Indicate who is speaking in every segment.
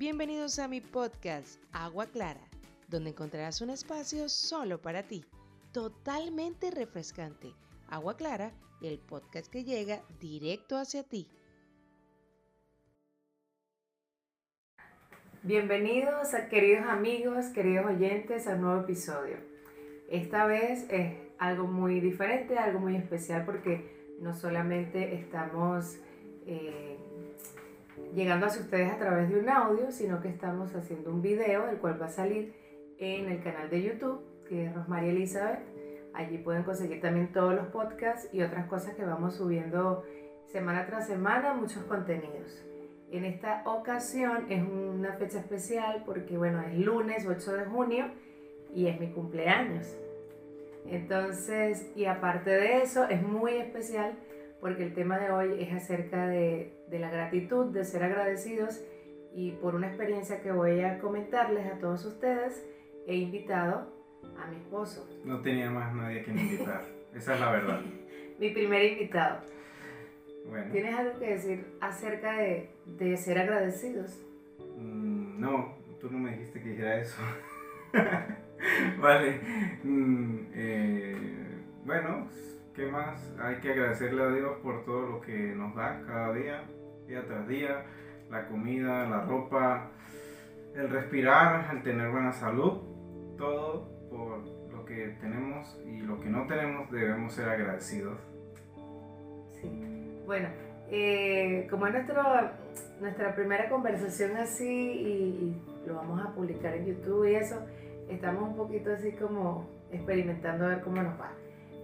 Speaker 1: Bienvenidos a mi podcast Agua Clara, donde encontrarás un espacio solo para ti, totalmente refrescante. Agua Clara, el podcast que llega directo hacia ti. Bienvenidos a queridos amigos, queridos oyentes, a un nuevo episodio. Esta vez es algo muy diferente, algo muy especial porque no solamente estamos eh, llegando hacia ustedes a través de un audio, sino que estamos haciendo un video, el cual va a salir en el canal de YouTube, que es Rosmarie Elizabeth. Allí pueden conseguir también todos los podcasts y otras cosas que vamos subiendo semana tras semana, muchos contenidos. En esta ocasión es una fecha especial porque, bueno, es lunes 8 de junio y es mi cumpleaños. Entonces, y aparte de eso, es muy especial porque el tema de hoy es acerca de, de, la gratitud, de ser agradecidos y por una experiencia que voy a comentarles a todos ustedes, he invitado a mi esposo.
Speaker 2: No tenía más nadie que invitar, esa es la verdad.
Speaker 1: mi primer invitado. Bueno. ¿Tienes algo que decir acerca de, de ser agradecidos?
Speaker 2: Mm, no, tú no me dijiste que dijera eso. vale. Mm, eh, bueno, ¿qué más? Hay que agradecerle a Dios por todo lo que nos da cada día, día tras día, la comida, la ropa, el respirar, el tener buena salud, todo por lo que tenemos y lo que no tenemos debemos ser agradecidos.
Speaker 1: Sí, bueno, eh, como es nuestro, nuestra primera conversación así y, y lo vamos a publicar en YouTube y eso, estamos un poquito así como experimentando a ver cómo nos va.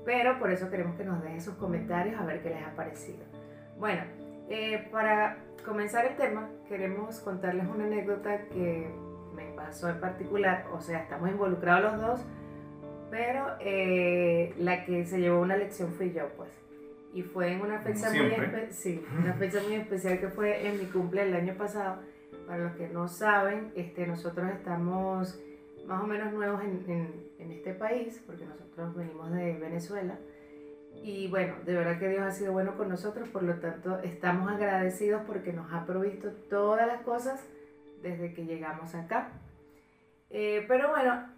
Speaker 1: Pero por eso queremos que nos dejen sus comentarios a ver qué les ha parecido. Bueno, eh, para comenzar el tema, queremos contarles una anécdota que me pasó en particular. O sea, estamos involucrados los dos, pero eh, la que se llevó una lección fui yo, pues. Y fue en una fecha, muy, sí, una fecha muy especial que fue en mi cumple el año pasado. Para los que no saben, este, nosotros estamos más o menos nuevos en, en, este país, porque nosotros venimos de Venezuela. Y bueno, de verdad que Dios ha sido bueno con nosotros, por lo tanto estamos agradecidos porque nos ha provisto todas las cosas desde que llegamos acá. Eh, pero bueno,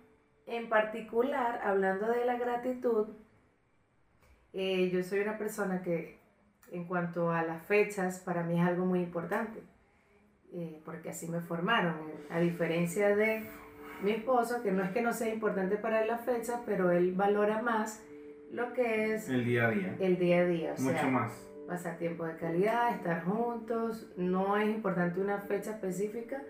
Speaker 1: en particular, hablando de la gratitud, eh, yo soy una persona que en cuanto a las fechas, para mí es algo muy importante, eh, porque así me formaron, a diferencia de mi esposo, que no es que no sea importante para él la fecha, pero él valora más lo que es
Speaker 2: el día a día.
Speaker 1: El día a día,
Speaker 2: o Mucho más.
Speaker 1: Pasar tiempo de calidad, estar juntos, no es importante una fecha específica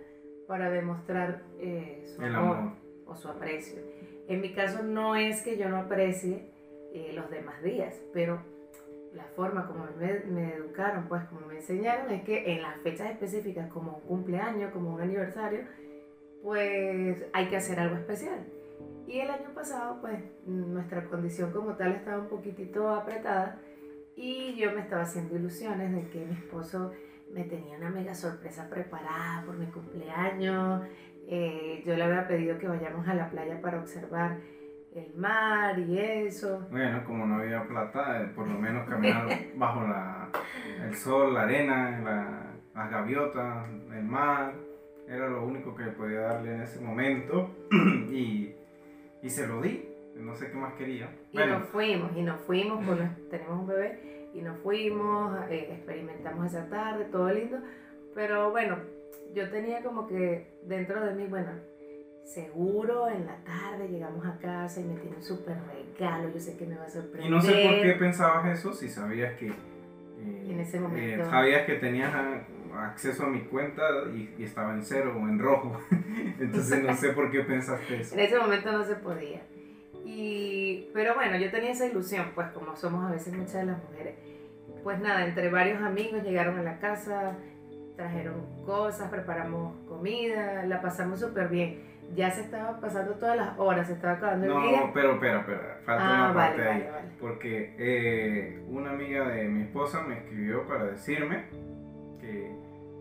Speaker 1: para demostrar eh, su amor, o su aprecio. En mi caso no es que yo no aprecie eh, los demás días, pero la forma como me, me, educaron, pues como me enseñaron, es que en las fechas específicas, como un cumpleaños, como un aniversario, pues hay que hacer algo especial. Y el año pasado, pues nuestra condición como tal estaba un poquitito apretada y yo me estaba haciendo ilusiones de que mi esposo me tenía una mega sorpresa preparada por mi cumpleaños. Eh, yo le había pedido que vayamos a la playa para observar el mar y eso.
Speaker 2: Bueno, como no había plata, eh, por lo menos caminar bajo la, el sol, la arena, la, las gaviotas, el mar era lo único que podía darle en ese momento y, y se lo di, no sé qué más quería.
Speaker 1: Y nos fuimos, y nos fuimos, porque tenemos un bebé, y nos fuimos, eh, experimentamos esa tarde, todo lindo, pero bueno, yo tenía como que dentro de mí, bueno, seguro en la tarde llegamos a casa y me tiene un súper regalo, yo sé que me va a sorprender.
Speaker 2: Y no sé por qué pensabas eso, si sabías que...
Speaker 1: Eh, en ese momento.
Speaker 2: Eh, sabías que tenías acceso a mi cuenta y, estaba en cero o en rojo. Entonces no sé por qué pensaste eso.
Speaker 1: En ese momento no se podía. Y, pero bueno, yo tenía esa ilusión, pues como somos a veces muchas de las mujeres. Pues nada, entre varios amigos llegaron a la casa, trajeron cosas, preparamos comida, la pasamos súper bien. Ya se estaba pasando todas las horas, se estaba acabando el día.
Speaker 2: No, pero, pero, pero, falta ah, una parte ahí. Porque eh, una amiga de mi esposa me escribió para decirme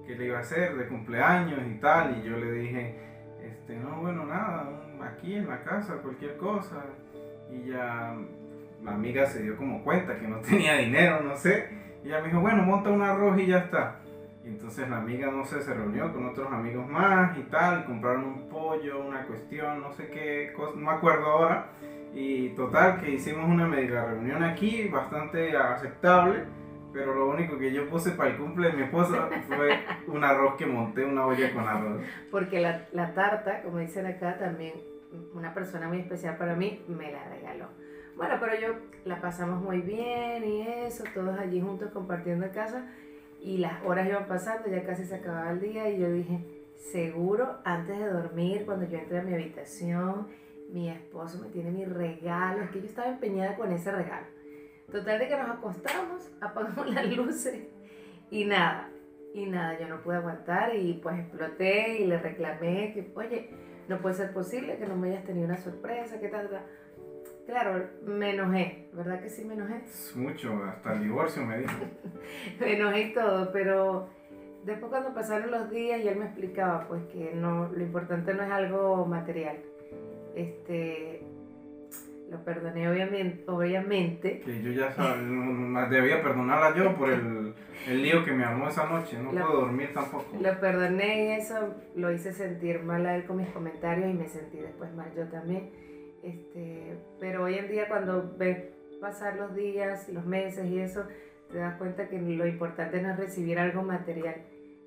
Speaker 2: que le iba a hacer de cumpleaños y tal, y yo le dije, este, no, bueno, nada, aquí en la casa, cualquier cosa, y ya la amiga se dio como cuenta que no tenía dinero, no sé, y ella me dijo, bueno, monta un arroz y ya está. Y entonces la amiga, no sé, se reunió con otros amigos más y tal, compraron un pollo, una cuestión, no sé qué, cosa, no me acuerdo ahora. Y total, que hicimos una media reunión aquí, bastante aceptable, pero lo único que yo puse para el cumple de mi esposa fue un arroz que monté, una olla con arroz.
Speaker 1: Porque la, la tarta, como dicen acá, también una persona muy especial para mí me la regaló. Bueno, pero yo la pasamos muy bien y eso, todos allí juntos compartiendo en casa y las horas iban pasando, ya casi se acababa el día y yo dije, seguro antes de dormir, cuando yo entré a mi habitación, mi esposo me tiene mi regalo, es que yo estaba empeñada con ese regalo. Total de que nos acostamos, apagamos las luces y nada, y nada, yo no pude aguantar y pues exploté y le reclamé que, oye, no puede ser posible que no me hayas tenido una sorpresa, que tal, tal. Claro, me enojé, ¿verdad que sí me enojé?
Speaker 2: Mucho, hasta el divorcio me dijo.
Speaker 1: me enojé y todo, pero después cuando pasaron los días y él me explicaba pues que no, lo importante no es algo material. Este, lo perdoné obviamente, obviamente.
Speaker 2: Que yo ya sabía, debía perdonarla yo por el, el, lío que me armó esa noche, no puedo dormir tampoco.
Speaker 1: Lo perdoné y eso lo hice sentir mal a él con mis comentarios y me sentí después mal yo también este, pero hoy en día cuando ves pasar los días, los meses y eso, te das cuenta que lo importante no es recibir algo material,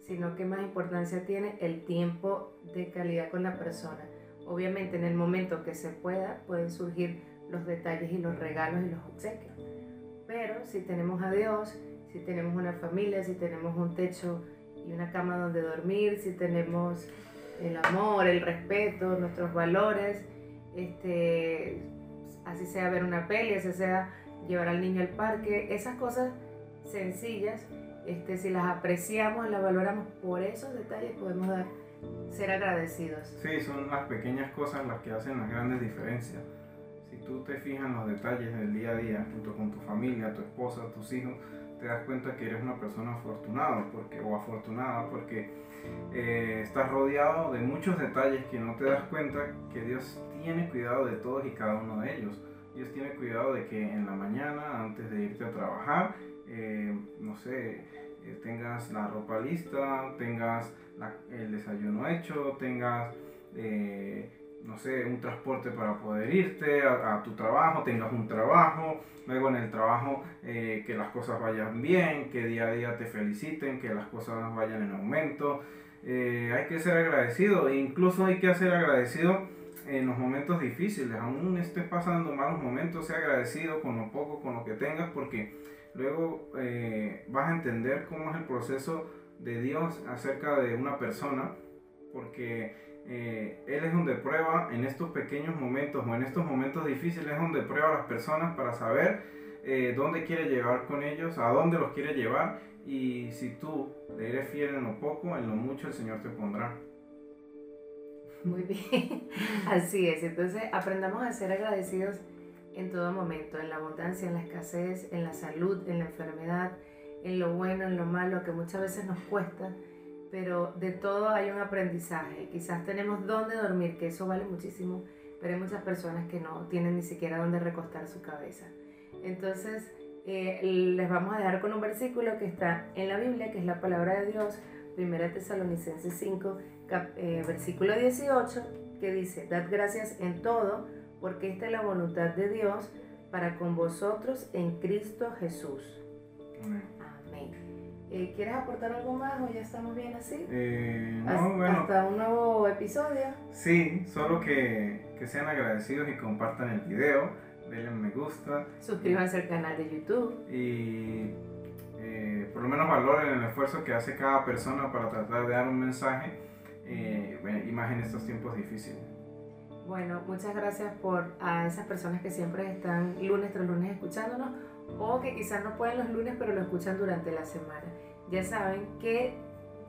Speaker 1: sino que más importancia tiene el tiempo de calidad con la persona. Obviamente en el momento que se pueda pueden surgir los detalles y los regalos y los obsequios. Pero si tenemos a Dios, si tenemos una familia, si tenemos un techo y una cama donde dormir, si tenemos el amor, el respeto, nuestros valores, este, así sea ver una peli, así sea llevar al niño al parque, esas cosas sencillas, este, si las apreciamos, las valoramos por esos detalles, podemos dar, ser agradecidos.
Speaker 2: Sí, son las pequeñas cosas las que hacen las grandes diferencias. Si tú te fijas en los detalles del día a día, junto con tu familia, tu esposa, tus hijos, te das cuenta que eres una persona afortunada porque, o afortunada porque eh, estás rodeado de muchos detalles que no te das cuenta que Dios tiene cuidado de todos y cada uno de ellos. Dios tiene cuidado de que en la mañana, antes de irte a trabajar, eh, no sé, eh, tengas la ropa lista, tengas el desayuno hecho, tengas, eh, no sé, un transporte para poder irte a, tu trabajo, tengas un trabajo, luego en el trabajo que las cosas vayan bien, que día a día te feliciten, que las cosas vayan en aumento. hay que ser agradecido e incluso hay que ser agradecido en los momentos difíciles, aún estés pasando malos momentos, sea agradecido con lo poco, con lo que tengas, porque luego eh, vas a entender cómo es el proceso de Dios acerca de una persona, porque eh, Él es donde prueba en estos pequeños momentos o en estos momentos difíciles, es donde prueba a las personas para saber eh, dónde quiere llevar con ellos, a dónde los quiere llevar, y si tú le eres fiel en lo poco, en lo mucho el Señor te pondrá.
Speaker 1: Muy bien, así es. Entonces aprendamos a ser agradecidos en todo momento, en la abundancia, en la escasez, en la salud, en la enfermedad, en lo bueno, en lo malo, que muchas veces nos cuesta, pero de todo hay un aprendizaje. Quizás tenemos dónde dormir, que eso vale muchísimo, pero hay muchas personas que no tienen ni siquiera dónde recostar su cabeza. Entonces, eh, les vamos a dejar con un versículo que está en la Biblia, que es la palabra de Dios, 1 Tesalonicenses 5, eh, versículo 18, que dice, Dad gracias en todo, porque esta es la voluntad de Dios para con vosotros en Cristo Jesús. Amén. Eh, ¿Quieres aportar algo más o ya estamos bien así?
Speaker 2: Eh,
Speaker 1: no, hasta,
Speaker 2: bueno.
Speaker 1: Hasta un nuevo episodio.
Speaker 2: Sí, solo que, que sean agradecidos y compartan el video, denle me gusta.
Speaker 1: Suscríbanse al canal de YouTube.
Speaker 2: Y por lo menos valoren el esfuerzo que hace cada persona para tratar de dar un mensaje eh, y más en estos tiempos difíciles.
Speaker 1: Bueno, muchas gracias por a esas personas que siempre están lunes tras lunes escuchándonos o que quizás no pueden los lunes pero lo escuchan durante la semana. Ya saben que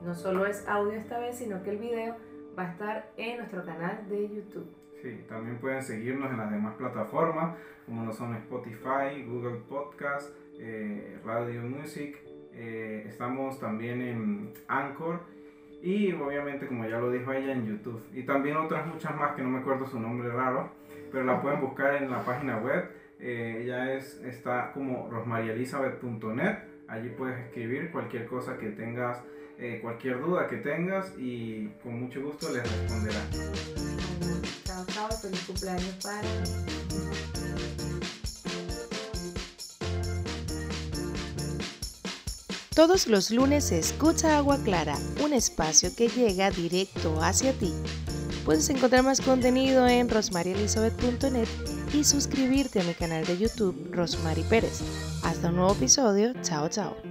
Speaker 1: no solo es audio esta vez, sino que el video va a estar en nuestro canal de YouTube.
Speaker 2: Sí, también pueden seguirnos en las demás plataformas como son Spotify, Google Podcast, eh, Radio Music. Eh, estamos también en Anchor y obviamente, como ya lo dijo ella, en YouTube. Y también otras muchas más que no me acuerdo su nombre raro, pero la pueden buscar en la página web. Eh, ella es, está como rosmarielizabeth.net. Allí puedes escribir cualquier cosa que tengas eh, cualquier duda que tengas y con mucho gusto les responderá.
Speaker 3: Chao, chao, feliz cumpleaños para
Speaker 1: Todos los lunes escucha Agua Clara, un espacio que llega directo hacia ti. Puedes encontrar más contenido en rosmarielisabeth.net y suscribirte a mi canal de YouTube Rosmary Pérez. Hasta un nuevo episodio. Chao, chao.